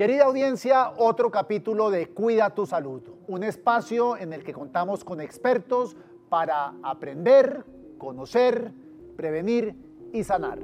Querida audiencia, otro capítulo de Cuida tu Salud, un espacio en el que contamos con expertos para aprender, conocer, prevenir y sanar.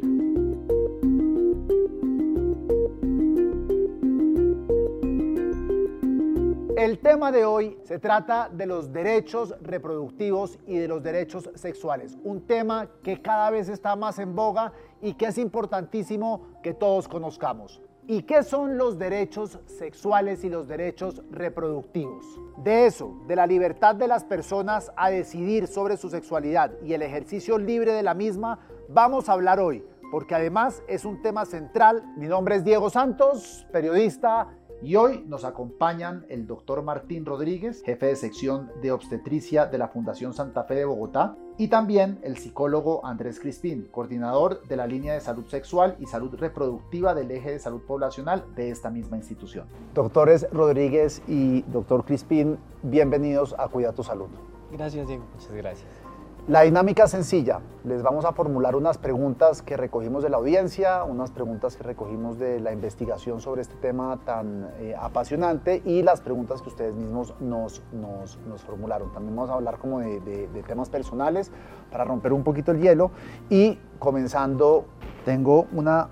El tema de hoy se trata de los derechos reproductivos y de los derechos sexuales, un tema que cada vez está más en boga y que es importantísimo que todos conozcamos. ¿Y qué son los derechos sexuales y los derechos reproductivos? De eso, de la libertad de las personas a decidir sobre su sexualidad y el ejercicio libre de la misma, vamos a hablar hoy, porque además es un tema central. Mi nombre es Diego Santos, periodista y hoy nos acompañan el doctor Martín Rodríguez, jefe de sección de obstetricia de la Fundación Santa Fe de Bogotá, y también el psicólogo Andrés Crispín, coordinador de la línea de salud sexual y salud reproductiva del eje de salud poblacional de esta misma institución. Doctores Rodríguez y doctor Crispín, bienvenidos a Cuida tu Salud. Gracias, Diego. Muchas gracias. La dinámica es sencilla. Les vamos a formular unas preguntas que recogimos de la audiencia, unas preguntas que recogimos de la investigación sobre este tema tan eh, apasionante y las preguntas que ustedes mismos nos, nos, formularon. También vamos a hablar como de, temas personales para romper un poquito el hielo y comenzando, tengo una,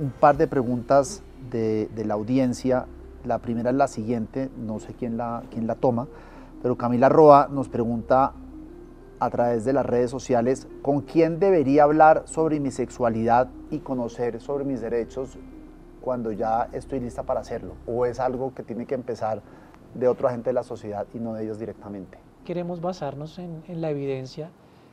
un, par de preguntas de, la audiencia. La primera es la siguiente, no sé quién la toma, pero Camila Roa nos pregunta a través de las redes sociales con quién debería hablar sobre mi sexualidad y conocer sobre mis derechos cuando ya estoy lista para hacerlo? ¿O es algo que tiene que empezar de otro agente de la sociedad y no de ellos directamente? Queremos basarnos en, la evidencia.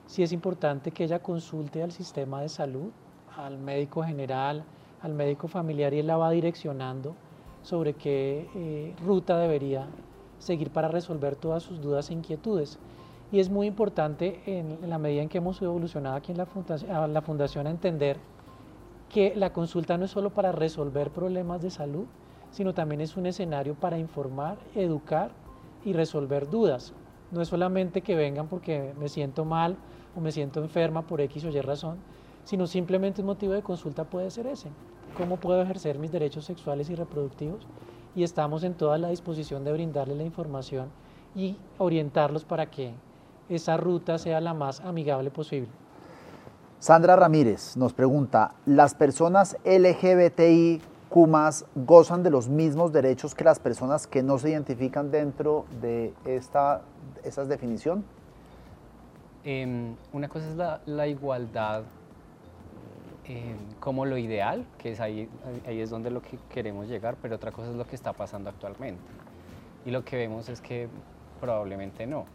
Si es importante que ella consulte al sistema de salud, al médico general, al médico familiar y él la va direccionando sobre qué eh, ruta debería seguir para resolver todas sus dudas e inquietudes. Y es muy importante en, la medida en que hemos evolucionado aquí en la fundación, la fundación a entender que la consulta no es solo para resolver problemas de salud, sino también es un escenario para informar, educar y resolver dudas. No es solamente que vengan porque me siento mal o me siento enferma por X o Y razón, sino simplemente un motivo de consulta puede ser ese. ¿Cómo puedo ejercer mis derechos sexuales y reproductivos? Y estamos en toda la disposición de brindarles la información y orientarlos para que esa ruta sea la más amigable posible. Sandra Ramírez nos pregunta, ¿las personas LGBTIQ gozan de los mismos derechos que las personas que no se identifican dentro de esta esa definición? Eh, una cosa es la, la igualdad eh, como lo ideal, que es ahí, ahí es donde lo que queremos llegar, pero otra cosa es lo que está pasando actualmente. Y lo que vemos es que probablemente no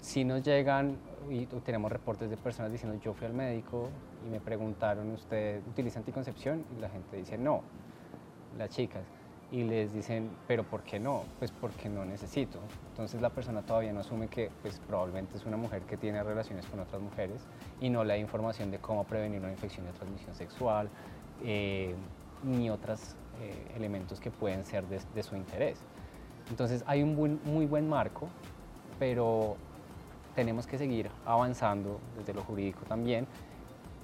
si nos llegan y tenemos reportes de personas diciendo yo fui al médico y me preguntaron, ¿usted utiliza anticoncepción? Y la gente dice no, las chicas. Y les dicen, ¿pero por qué no? Pues porque no necesito. Entonces la persona todavía no asume que pues, probablemente es una mujer que tiene relaciones con otras mujeres y no le da información de cómo prevenir una infección de transmisión sexual eh, ni otros eh, elementos que pueden ser de, de, su interés. Entonces hay un buen, muy buen marco, pero tenemos que seguir avanzando desde lo jurídico también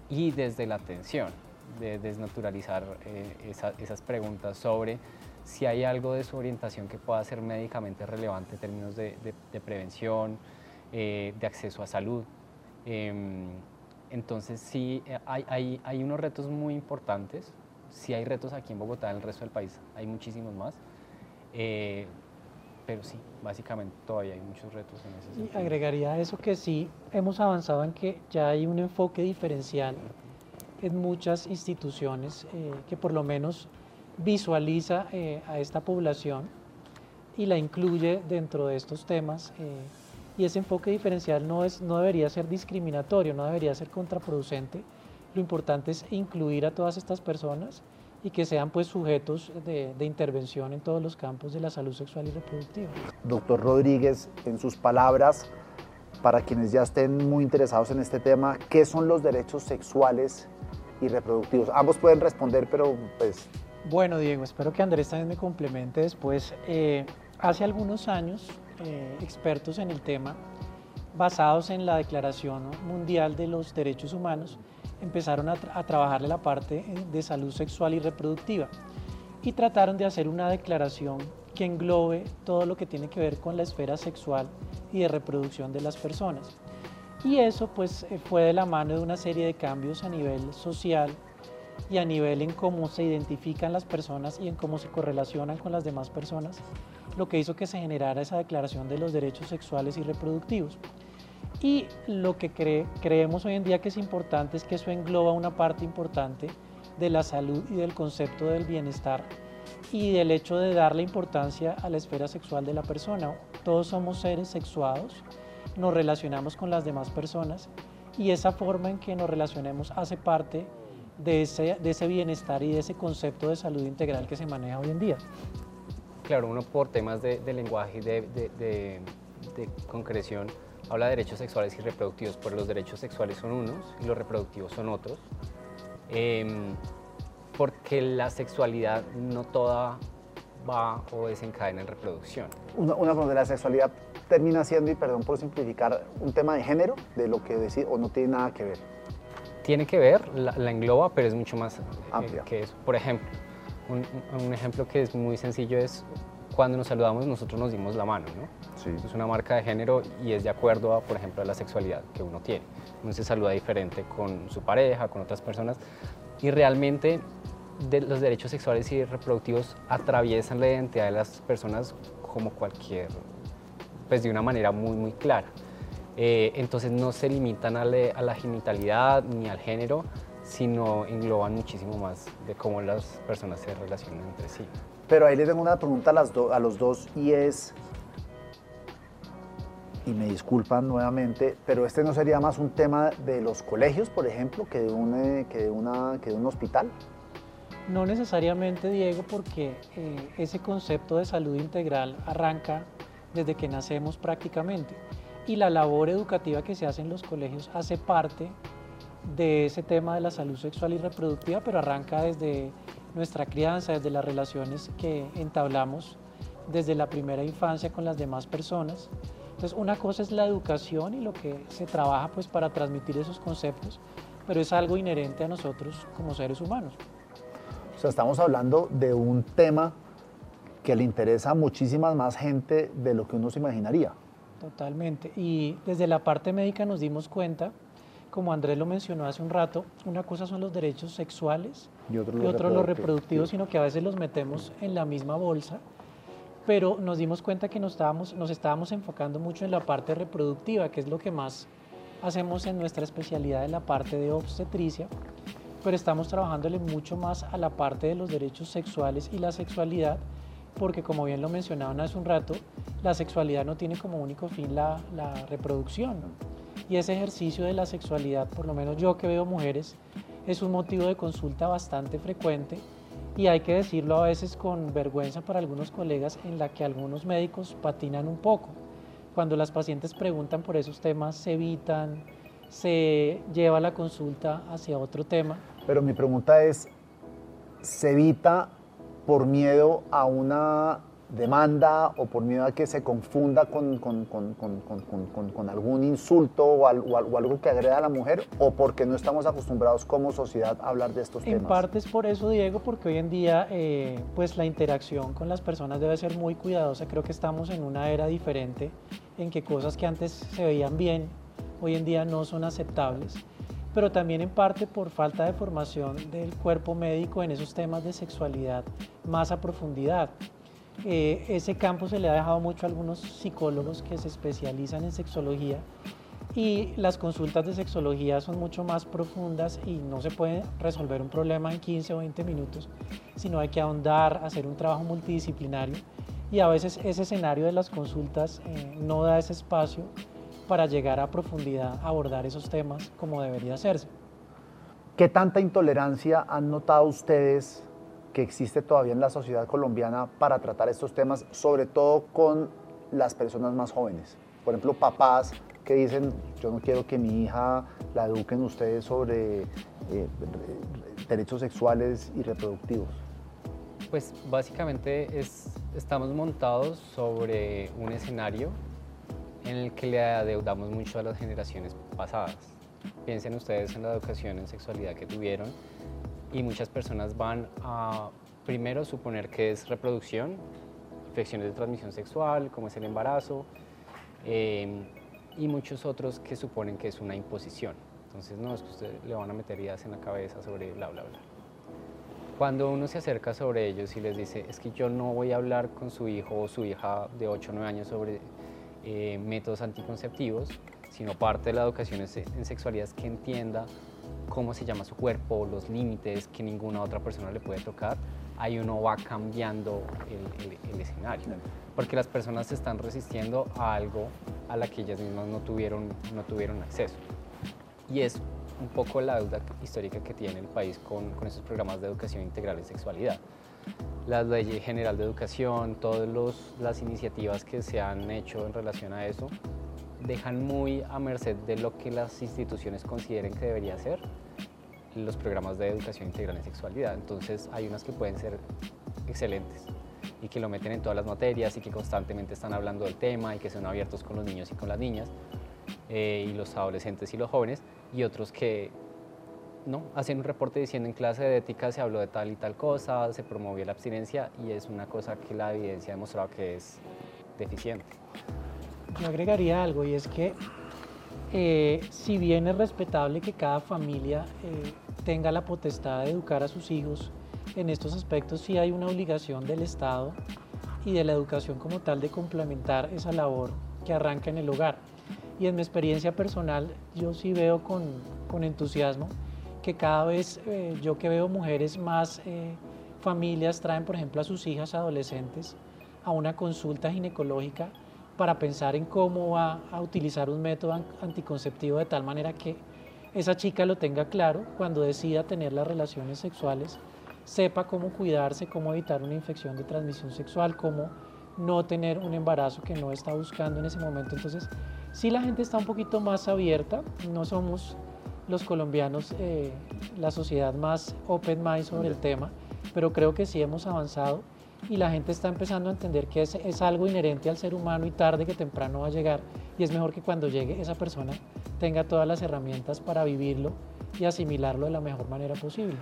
y desde la atención, de desnaturalizar eh, esas preguntas sobre si hay algo de su orientación que pueda ser médicamente relevante en términos de, prevención, eh, de acceso a salud. Em, entonces sí, eh, hay, hay, hay, unos retos muy importantes, sí hay retos aquí en Bogotá, en el resto del país hay muchísimos más pero sí, básicamente todavía hay muchos retos en ese sentido. Y agregaría a eso que sí, hemos avanzado en que ya hay un enfoque diferencial en muchas instituciones eh, que por lo menos visualiza eh, a esta población y la incluye dentro de estos temas. Eh, y ese enfoque diferencial no, es, no debería ser discriminatorio, no debería ser contraproducente. Lo importante es incluir a todas estas personas y que sean pues sujetos de, de, intervención en todos los campos de la salud sexual y reproductiva. Doctor Rodríguez, en sus palabras, para quienes ya estén muy interesados en este tema, ¿qué son los derechos sexuales y reproductivos? Ambos pueden responder, pero pues... Bueno, Diego, espero que Andrés también me complemente después. Eh, hace algunos años, eh, expertos en el tema, basados en la Declaración Mundial de los Derechos Humanos, empezaron a, trabajarle la parte eh, de salud sexual y reproductiva. y trataron de hacer una declaración que englobe todo lo que tiene que ver con la esfera sexual y de reproducción de las personas. Y eso pues eh, fue de la mano de una serie de cambios a nivel social y a nivel en cómo se identifican las personas y en cómo se correlacionan con las demás personas, lo que hizo que se generara esa declaración de los derechos sexuales y reproductivos. Y lo que creemos hoy en día que es importante es que eso engloba una parte importante de la salud y del concepto del bienestar y del hecho de darle importancia a la esfera sexual de la persona. Todos somos seres sexuados, nos relacionamos con las demás personas y esa forma en que nos relacionemos hace parte de ese, bienestar y de ese concepto de salud integral que se maneja hoy en día. Claro, uno por temas de, lenguaje y de, de, concreción habla de derechos sexuales y reproductivos, pero los derechos sexuales son unos y los reproductivos son otros. Em, porque la sexualidad no toda va o desencadena en reproducción. Una, una de la sexualidad termina siendo, y perdón por simplificar, un tema de género, de lo que decir, o no tiene nada que ver. Tiene que ver, la, engloba, pero es mucho más eh, amplia que eso. Por ejemplo, un, un, ejemplo que es muy sencillo es cuando nos saludamos nosotros nos dimos la mano, ¿no? Sí. Es una marca de género y es de acuerdo a, por ejemplo, a la sexualidad que uno tiene. Uno se saluda diferente con su pareja, con otras personas y realmente de los derechos sexuales y reproductivos atraviesan la identidad de las personas como cualquier, pues de una manera muy, muy clara. Eh, entonces no se limitan a, a, la genitalidad ni al género, sino engloban muchísimo más de cómo las personas se relacionan entre sí. Pero ahí le tengo una pregunta a, las a los dos y es, y me disculpan nuevamente, pero este no sería más un tema de los colegios, por ejemplo, que de un, eh, que de una, que de un hospital. No necesariamente, Diego, porque eh, ese concepto de salud integral arranca desde que nacemos prácticamente y la labor educativa que se hace en los colegios hace parte de ese tema de la salud sexual y reproductiva, pero arranca desde nuestra crianza, desde las relaciones que entablamos desde la primera infancia con las demás personas. Entonces, una cosa es la educación y lo que se trabaja pues para transmitir esos conceptos, pero es algo inherente a nosotros como seres humanos. O sea, estamos hablando de un tema que le interesa a muchísimas más gente de lo que uno se imaginaría. Totalmente. Y desde la parte médica nos dimos cuenta, como Andrés lo mencionó hace un rato, una cosa son los derechos sexuales y otro, los, reproductivos. los reproductivos, sino que a veces los metemos en la misma bolsa. Pero nos dimos cuenta que nos estábamos, nos estábamos enfocando mucho en la parte reproductiva, que es lo que más hacemos en nuestra especialidad en la parte de obstetricia pero estamos trabajándole mucho más a la parte de los derechos sexuales y la sexualidad, porque como bien lo mencionaban hace un rato, la sexualidad no tiene como único fin la, reproducción. Y ese ejercicio de la sexualidad, por lo menos yo que veo mujeres, es un motivo de consulta bastante frecuente y hay que decirlo a veces con vergüenza para algunos colegas en la que algunos médicos patinan un poco. Cuando las pacientes preguntan por esos temas, se evitan, se lleva la consulta hacia otro tema. Pero mi pregunta es, ¿se evita por miedo a una demanda o por miedo a que se confunda con, con, con, con algún insulto o, algo que agreda a la mujer o porque no estamos acostumbrados como sociedad a hablar de estos temas? En parte es por eso, Diego, porque hoy en día eh, pues la interacción con las personas debe ser muy cuidadosa. Creo que estamos en una era diferente en que cosas que antes se veían bien hoy en día no son aceptables, pero también en parte por falta de formación del cuerpo médico en esos temas de sexualidad más a profundidad. Eh, ese campo se le ha dejado mucho a algunos psicólogos que se especializan en sexología y las consultas de sexología son mucho más profundas y no se puede resolver un problema en 15 o 20 minutos, sino hay que ahondar, hacer un trabajo multidisciplinario y a veces ese escenario de las consultas eh, no da ese espacio para llegar a profundidad a abordar esos temas como debería hacerse. ¿Qué tanta intolerancia han notado ustedes que existe todavía en la sociedad colombiana para tratar estos temas, sobre todo con las personas más jóvenes? Por ejemplo, papás que dicen, yo no quiero que mi hija la eduquen ustedes sobre eh, derechos sexuales y reproductivos. Pues básicamente es, estamos montados sobre un escenario en el que le adeudamos mucho a las generaciones pasadas. Piensen ustedes en la educación en sexualidad que tuvieron y muchas personas van a primero suponer que es reproducción, infecciones de transmisión sexual, como es el embarazo, em, y muchos otros que suponen que es una imposición. Entonces, no, es que usted le van a meter ideas en la cabeza sobre bla, bla, bla. Cuando uno se acerca sobre ellos y les dice, es que yo no voy a hablar con su hijo o su hija de 8 o 9 años sobre eh, métodos anticonceptivos, sino parte de la educación en sexualidad es que entienda cómo se llama su cuerpo, los límites que ninguna otra persona le puede tocar, ahí uno va cambiando el, escenario. Porque las personas se están resistiendo a algo a la que ellas mismas no tuvieron, no tuvieron acceso. Y es un poco la deuda histórica que tiene el país con, con estos programas de educación integral en sexualidad. La Ley General de Educación, todas las iniciativas que se han hecho en relación a eso, dejan muy a merced de lo que las instituciones consideren que debería ser los programas de educación integral en sexualidad. Entonces hay unas que pueden ser excelentes y que lo meten en todas las materias y que constantemente están hablando del tema y que son abiertos con los niños y con las niñas eh, y los adolescentes y los jóvenes y otros que no hacen un reporte diciendo en clase de ética se habló de tal y tal cosa, se promovió la abstinencia y es una cosa que la evidencia ha demostrado que es deficiente. Yo agregaría algo y es que eh, si bien es respetable que cada familia eh, tenga la potestad de educar a sus hijos en estos aspectos, sí hay una obligación del Estado y de la educación como tal de complementar esa labor que arranca en el hogar. Y en mi experiencia personal, yo sí veo con, con entusiasmo que cada vez eh, yo que veo mujeres más familias traen, por ejemplo, a sus hijas adolescentes a una consulta ginecológica para pensar en cómo va a utilizar un método anticonceptivo de tal manera que esa chica lo tenga claro cuando decida tener las relaciones sexuales, sepa cómo cuidarse, cómo evitar una infección de transmisión sexual, cómo no tener un embarazo que no está buscando en ese momento. Entonces, si la gente está un poquito más abierta, no somos los colombianos eh, la sociedad más open mind sobre el tema, pero creo que sí hemos avanzado y la gente está empezando a entender que es, es, algo inherente al ser humano y tarde que temprano va a llegar y es mejor que cuando llegue esa persona tenga todas las herramientas para vivirlo y asimilarlo de la mejor manera posible.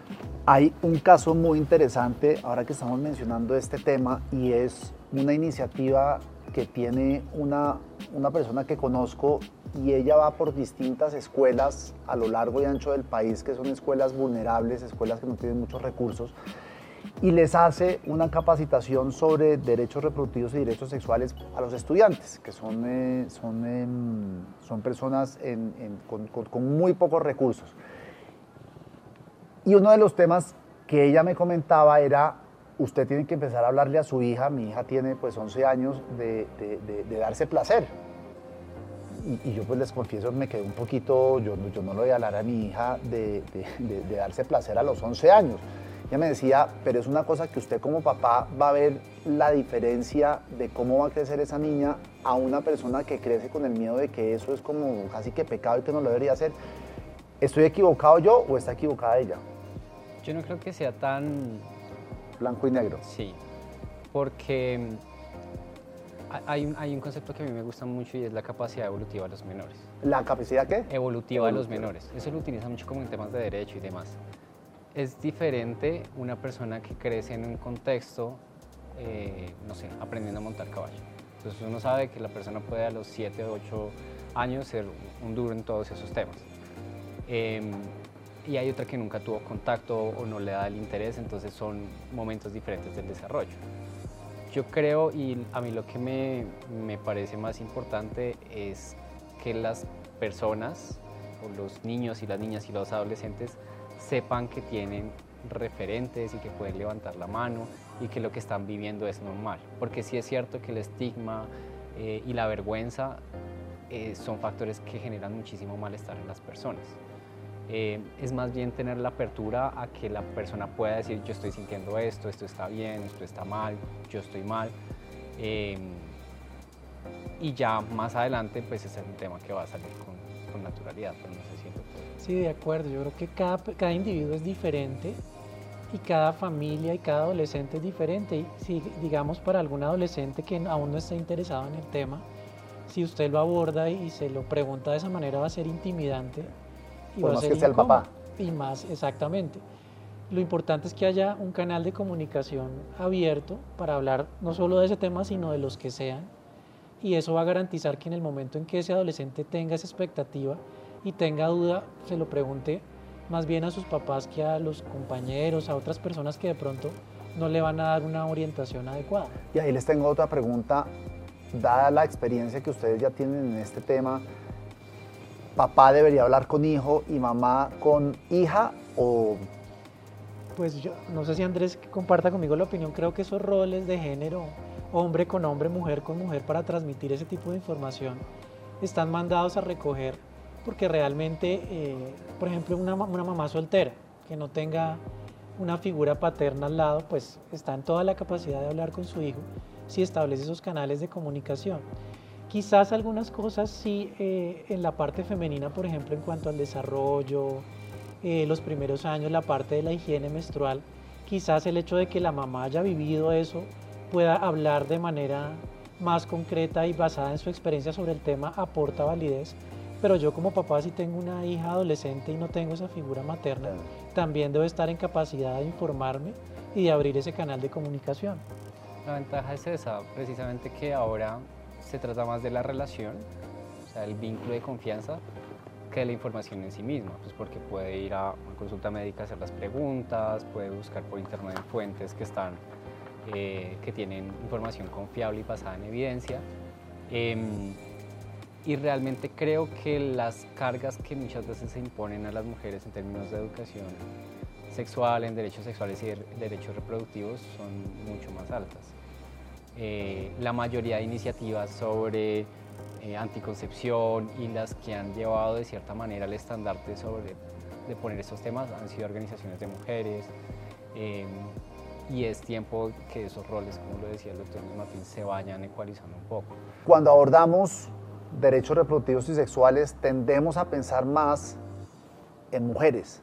Hay un caso muy interesante ahora que estamos mencionando este tema y es una iniciativa que tiene una, una persona que conozco y ella va por distintas escuelas a lo largo y ancho del país que son escuelas vulnerables, escuelas que no tienen muchos recursos y les hace una capacitación sobre derechos reproductivos y derechos sexuales a los estudiantes, que son, eh, son, em, son personas con, muy pocos recursos. Y uno de los temas que ella me comentaba era, usted tiene que empezar a hablarle a su hija, mi hija tiene pues 11 años, de, darse placer. Y, yo pues les confieso, me quedé un poquito, yo, yo no le voy a hablar a mi hija de, darse placer a los 11 años ella me decía, pero es una cosa que usted como papá va a ver la diferencia de cómo va a crecer esa niña a una persona que crece con el miedo de que eso es como casi que pecado y que no lo debería hacer. ¿Estoy equivocado yo o está equivocada ella? Yo no creo que sea tan... Blanco y negro. Sí, porque mm, hay un, hay un concepto que a mí me gusta mucho y es la capacidad evolutiva de los menores. ¿La capacidad qué? Evolutiva, de los menores. Eso lo utiliza mucho como en temas de derecho y demás es diferente una persona que crece en un contexto, eh, no sé, aprendiendo a montar caballo. Entonces uno sabe que la persona puede a los 7 o 8 años ser un duro en todos esos temas. Em, y hay otra que nunca tuvo contacto o no le da el interés, entonces son momentos diferentes del desarrollo. Yo creo, y a mí lo que me, me parece más importante es que las personas, o los niños y las niñas y los adolescentes, sepan que tienen referentes y que pueden levantar la mano y que lo que están viviendo es normal. Porque sí es cierto que el estigma eh, y la vergüenza eh, son factores que generan muchísimo malestar en las personas. Eh, es más bien tener la apertura a que la persona pueda decir yo estoy sintiendo esto, esto está bien, esto está mal, yo estoy mal. y ya más adelante pues es un tema que va a salir con, naturalidad, si Sí, de acuerdo. Yo creo que cada, cada individuo es diferente y cada familia y cada adolescente es diferente. Y si, digamos, para algún adolescente que aún no está interesado en el tema, si usted lo aborda y se lo pregunta de esa manera, va a ser intimidante. Y va a ser que sea el papá. Y más, exactamente. lo importante es que haya un canal de comunicación abierto para hablar no solo de ese tema, sino de los que sean. Y eso va a garantizar que en el momento en que ese adolescente tenga esa expectativa y tenga duda, se lo pregunte más bien a sus papás que a los compañeros, a otras personas que de pronto no le van a dar una orientación adecuada. Y ahí les tengo otra pregunta, dada la experiencia que ustedes ya tienen en este tema, ¿papá debería hablar con hijo y mamá con hija o pues yo no sé si Andrés comparta conmigo la opinión, creo que esos roles de género, hombre con hombre, mujer con mujer, para transmitir ese tipo de información, están mandados a recoger porque realmente, eh, por ejemplo, una, mamá soltera que no tenga una figura paterna al lado, pues está en toda la capacidad de hablar con su hijo si establece esos canales de comunicación. Quizás algunas cosas sí eh, en la parte femenina, por ejemplo, en cuanto al desarrollo, eh, los primeros años, la parte de la higiene menstrual, quizás el hecho de que la mamá haya vivido eso pueda hablar de manera más concreta y basada en su experiencia sobre el tema aporta validez. Pero yo como papá si tengo una hija adolescente y no tengo esa figura materna, también debo estar en capacidad de informarme y de abrir ese canal de comunicación. La ventaja es esa, precisamente que ahora se trata más de la relación, o sea, el vínculo de confianza, que la información en sí misma, pues porque puede ir a una consulta médica a hacer las preguntas, puede buscar por internet fuentes que están, eh, que tienen información confiable y basada en evidencia. Em, y realmente creo que las cargas que muchas veces se imponen a las mujeres en términos de educación sexual, en derechos sexuales y derechos reproductivos son mucho más altas. Eh, la mayoría de iniciativas sobre eh, anticoncepción y las que han llevado de cierta manera el estandarte sobre de poner estos temas han sido organizaciones de mujeres em, y es tiempo que esos roles, como lo decía el doctor Martín, se vayan ecualizando un poco. Cuando abordamos derechos reproductivos y sexuales tendemos a pensar más en mujeres,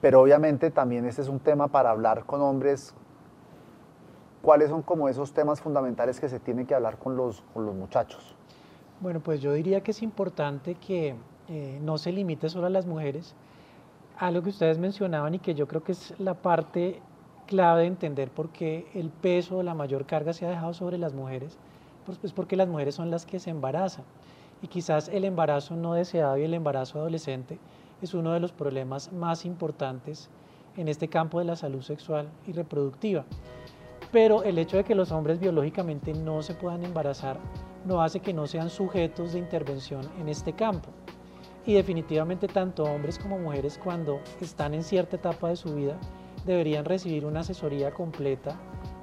pero obviamente también este es un tema para hablar con hombres. ¿Cuáles son como esos temas fundamentales que se tienen que hablar con los, con los muchachos? Bueno, pues yo diría que es importante que eh, no se limite solo a las mujeres. Algo que ustedes mencionaban y que yo creo que es la parte clave de entender por qué el peso la mayor carga se ha dejado sobre las mujeres, pues es porque las mujeres son las que se embarazan. Y quizás el embarazo no deseado y el embarazo adolescente es uno de los problemas más importantes en este campo de la salud sexual y reproductiva. Pero el hecho de que los hombres biológicamente no se puedan embarazar no hace que no sean sujetos de intervención en este campo. Y definitivamente tanto hombres como mujeres cuando están en cierta etapa de su vida deberían recibir una asesoría completa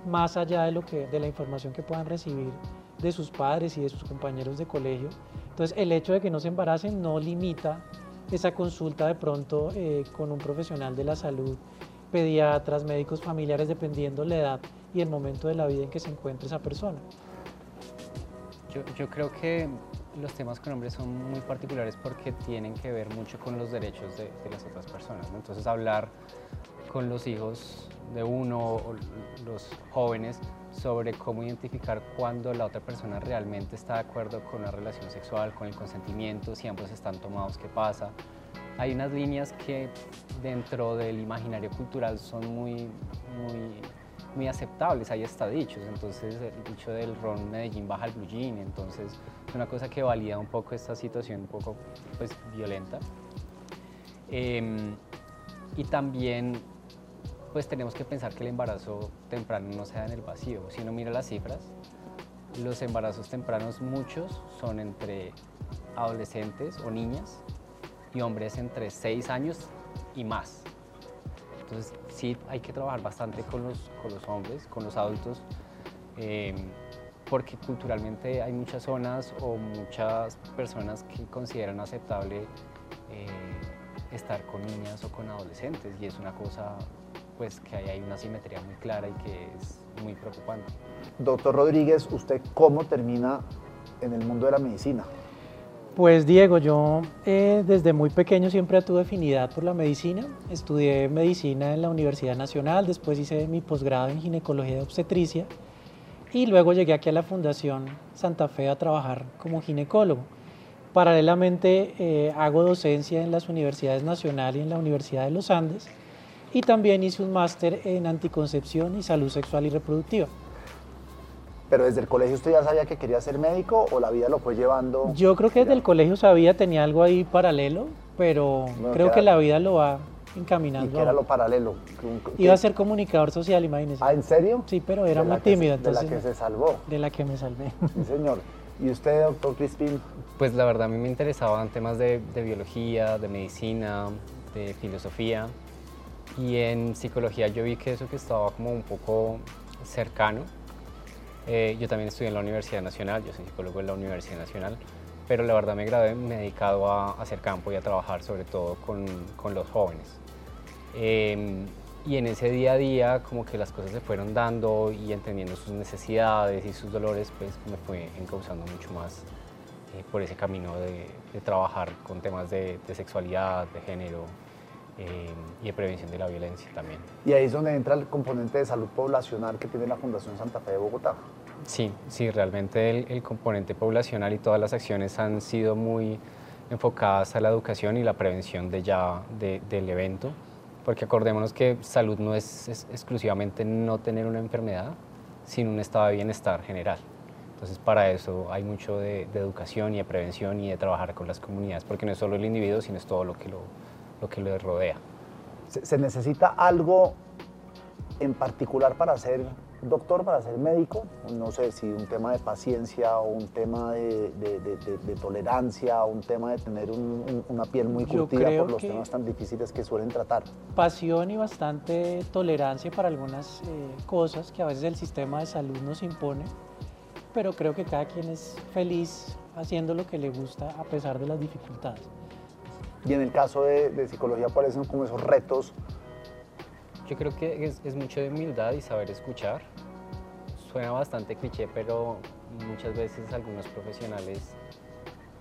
más allá de, lo que, de la información que puedan recibir de sus padres y de sus compañeros de colegio. Entonces el hecho de que no se embaracen no limita esa consulta de pronto eh, con un profesional de la salud, pediatras, médicos familiares, dependiendo la edad y el momento de la vida en que se encuentre esa persona. Yo, creo que los temas con hombres son muy particulares porque tienen que ver mucho con los derechos de, las otras personas. Entonces hablar con los hijos de uno los jóvenes sobre cómo identificar cuando la otra persona realmente está de acuerdo con la relación sexual, con el consentimiento, si ambos están tomados, qué pasa. Hay unas líneas que dentro del imaginario cultural son muy, muy muy aceptables, hay hasta dichos, entonces el dicho del ron Medellín baja el blue entonces es una cosa que valida un poco esta situación un poco pues, violenta. Em, y también pues tenemos que pensar que el embarazo temprano no se da en el vacío, si uno mira las cifras, los embarazos tempranos muchos son entre adolescentes o niñas y hombres entre 6 años y más. Entonces sí hay que trabajar bastante con los, con los hombres, con los adultos, eh, porque culturalmente hay muchas zonas o muchas personas que consideran aceptable eh, estar con niñas o con adolescentes y es una cosa pues que hay una simetría muy clara y que es muy preocupante. Doctor Rodríguez, ¿usted cómo termina en el mundo de la medicina? Pues Diego, yo eh, desde muy pequeño siempre tuve afinidad por la medicina. Estudié medicina en la Universidad Nacional, después hice mi posgrado en ginecología y obstetricia y luego llegué aquí a la Fundación Santa Fe a trabajar como ginecólogo. Paralelamente eh, hago docencia en las universidades nacionales y en la Universidad de los Andes y también hice un máster en anticoncepción y salud sexual y reproductiva. Pero desde el colegio usted ya sabía que quería ser médico o la vida lo fue llevando. Yo creo que desde el colegio sabía, tenía algo ahí paralelo, pero creo que la vida lo va encaminando. ¿Y qué era lo paralelo? Iba a ser comunicador social, imagínese. ¿Ah, en serio? Sí, pero era muy tímido. entonces, de la que se salvó. De la que me salvé. Sí, señor. ¿Y usted, doctor Crispin? Pues la verdad a mí me interesaban temas de, de biología, de medicina, de filosofía. Y en psicología yo vi que eso que estaba como un poco cercano eh, yo también estudié en la Universidad Nacional, yo soy psicólogo en la Universidad Nacional, pero la verdad me gradué, me he dedicado a, hacer campo y a trabajar sobre todo con, con los jóvenes. Em, y en ese día a día como que las cosas se fueron dando y entendiendo sus necesidades y sus dolores, pues me fue encauzando mucho más eh, por ese camino de, trabajar con temas de sexualidad, de género, em, y de prevención de la violencia también. Y ahí es donde entra el componente de salud poblacional que tiene la Fundación Santa Fe de Bogotá. Sí, sí, realmente el, componente poblacional y todas las acciones han sido muy enfocadas a la educación y la prevención de ya del evento, porque acordémonos que salud no es, exclusivamente no tener una enfermedad, sino un estado de bienestar general. Entonces para eso hay mucho de, educación y de prevención y de trabajar con las comunidades, porque no es solo el individuo, sino es todo lo que lo, lo, que lo rodea. ¿Se necesita algo en particular para hacer doctor, para ser médico, no sé si un tema de paciencia o un tema de, tolerancia o un tema de tener una piel muy curtida por los temas tan difíciles que suelen tratar. Pasión y bastante tolerancia para algunas eh, cosas que a veces el sistema de salud nos impone, pero creo que cada quien es feliz haciendo lo que le gusta a pesar de las dificultades. Y en el caso de, psicología, ¿cuáles son como esos retos yo creo que es, es, mucho de humildad y saber escuchar. Suena bastante cliché, pero muchas veces algunos profesionales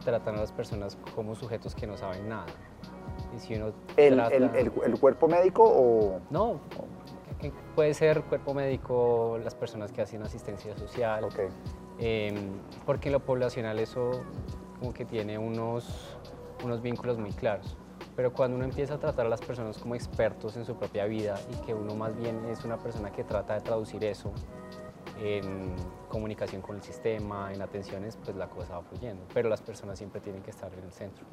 tratan a las personas como sujetos que no saben nada. Y si uno ¿El, el, el, cuerpo médico o...? No, eh, puede ser cuerpo médico, las personas que hacen asistencia social. Okay. Em, porque en lo poblacional eso como que tiene unos, unos vínculos muy claros pero cuando uno empieza a tratar a las personas como expertos en su propia vida y que uno más bien es una persona que trata de traducir eso en comunicación con el sistema, en atenciones, pues la cosa va fluyendo. Pero las personas siempre tienen que estar en el centro.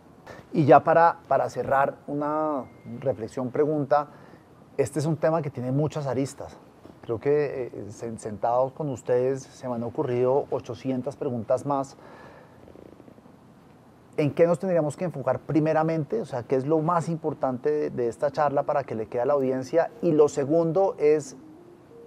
Y ya para, para cerrar, una reflexión, pregunta. Este es un tema que tiene muchas aristas. Creo que eh, sentados con ustedes se me han ocurrido 800 preguntas más ¿En qué nos tendríamos que enfocar primeramente? O sea, ¿qué es lo más importante de, esta charla para que le quede a la audiencia? Y lo segundo es,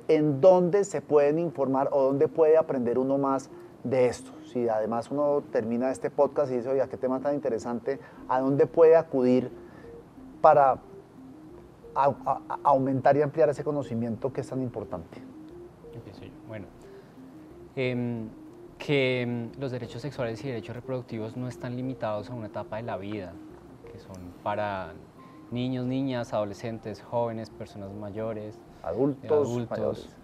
¿en dónde se pueden informar o dónde puede aprender uno más de esto? Si además uno termina este podcast y dice, oye, qué tema tan interesante, ¿a dónde puede acudir para aumentar y ampliar ese conocimiento que es tan importante? Empiezo yo. Bueno. Em, que mm, los derechos sexuales y derechos reproductivos no están limitados a una etapa de la vida, que son para niños, niñas, adolescentes, jóvenes, personas mayores, adultos. adultos.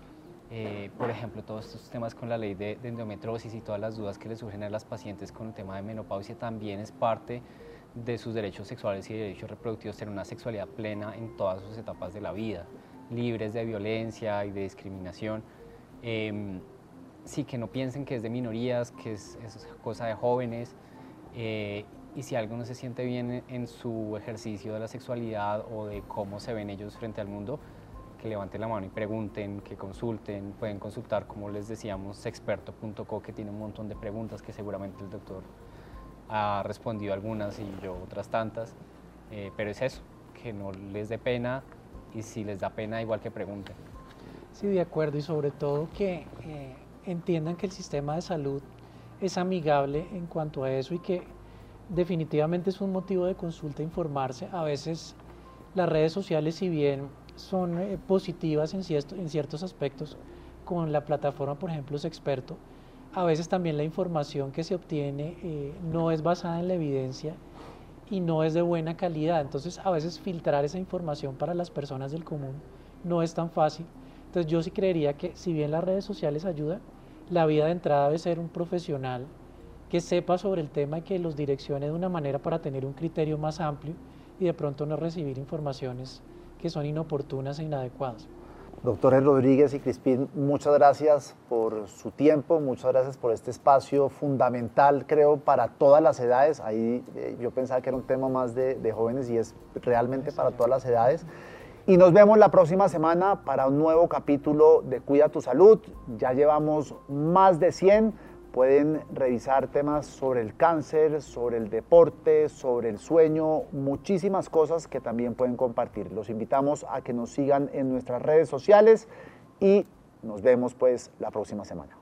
Eh, por ejemplo, todos estos temas con la ley de, endometrosis y todas las dudas que les surgen a las pacientes con el tema de menopausia también es parte de sus derechos sexuales y derechos reproductivos, tener una sexualidad plena en todas sus etapas de la vida, libres de violencia y de discriminación. Em, sí, que no piensen que es de minorías, que es, cosa de jóvenes. Eh, y si algo no se siente bien en su ejercicio de la sexualidad o de cómo se ven ellos frente al mundo, que levanten la mano y pregunten, que consulten, pueden consultar, como les decíamos, experto.co, que tiene un montón de preguntas que seguramente el doctor ha respondido algunas y yo otras tantas, eh, pero es eso, que no les dé pena y si les da pena, igual que pregunten. Sí, de acuerdo, y sobre todo que eh, entiendan que el sistema de salud es amigable en cuanto a eso y que definitivamente es un motivo de consulta informarse. A veces las redes sociales, si bien son eh, positivas en, ciertos aspectos, con la plataforma, por ejemplo, es experto, a veces también la información que se obtiene eh, no es basada en la evidencia y no es de buena calidad. Entonces, a veces filtrar esa información para las personas del común no es tan fácil. Entonces, yo sí creería que si bien las redes sociales ayudan, la vida de entrada debe ser un profesional que sepa sobre el tema y que los direccione de una manera para tener un criterio más amplio y de pronto no recibir informaciones que son inoportunas e inadecuadas. Doctores Rodríguez y Crispín, muchas gracias por su tiempo, muchas gracias por este espacio fundamental, creo, para todas las edades. Ahí eh, yo pensaba que era un tema más de, de jóvenes y es realmente para todas las edades. Y nos vemos la próxima semana para un nuevo capítulo de Cuida tu Salud. Ya llevamos más de 100 Pueden revisar temas sobre el cáncer, sobre el deporte, sobre el sueño, muchísimas cosas que también pueden compartir. Los invitamos a que nos sigan en nuestras redes sociales y nos vemos pues la próxima semana.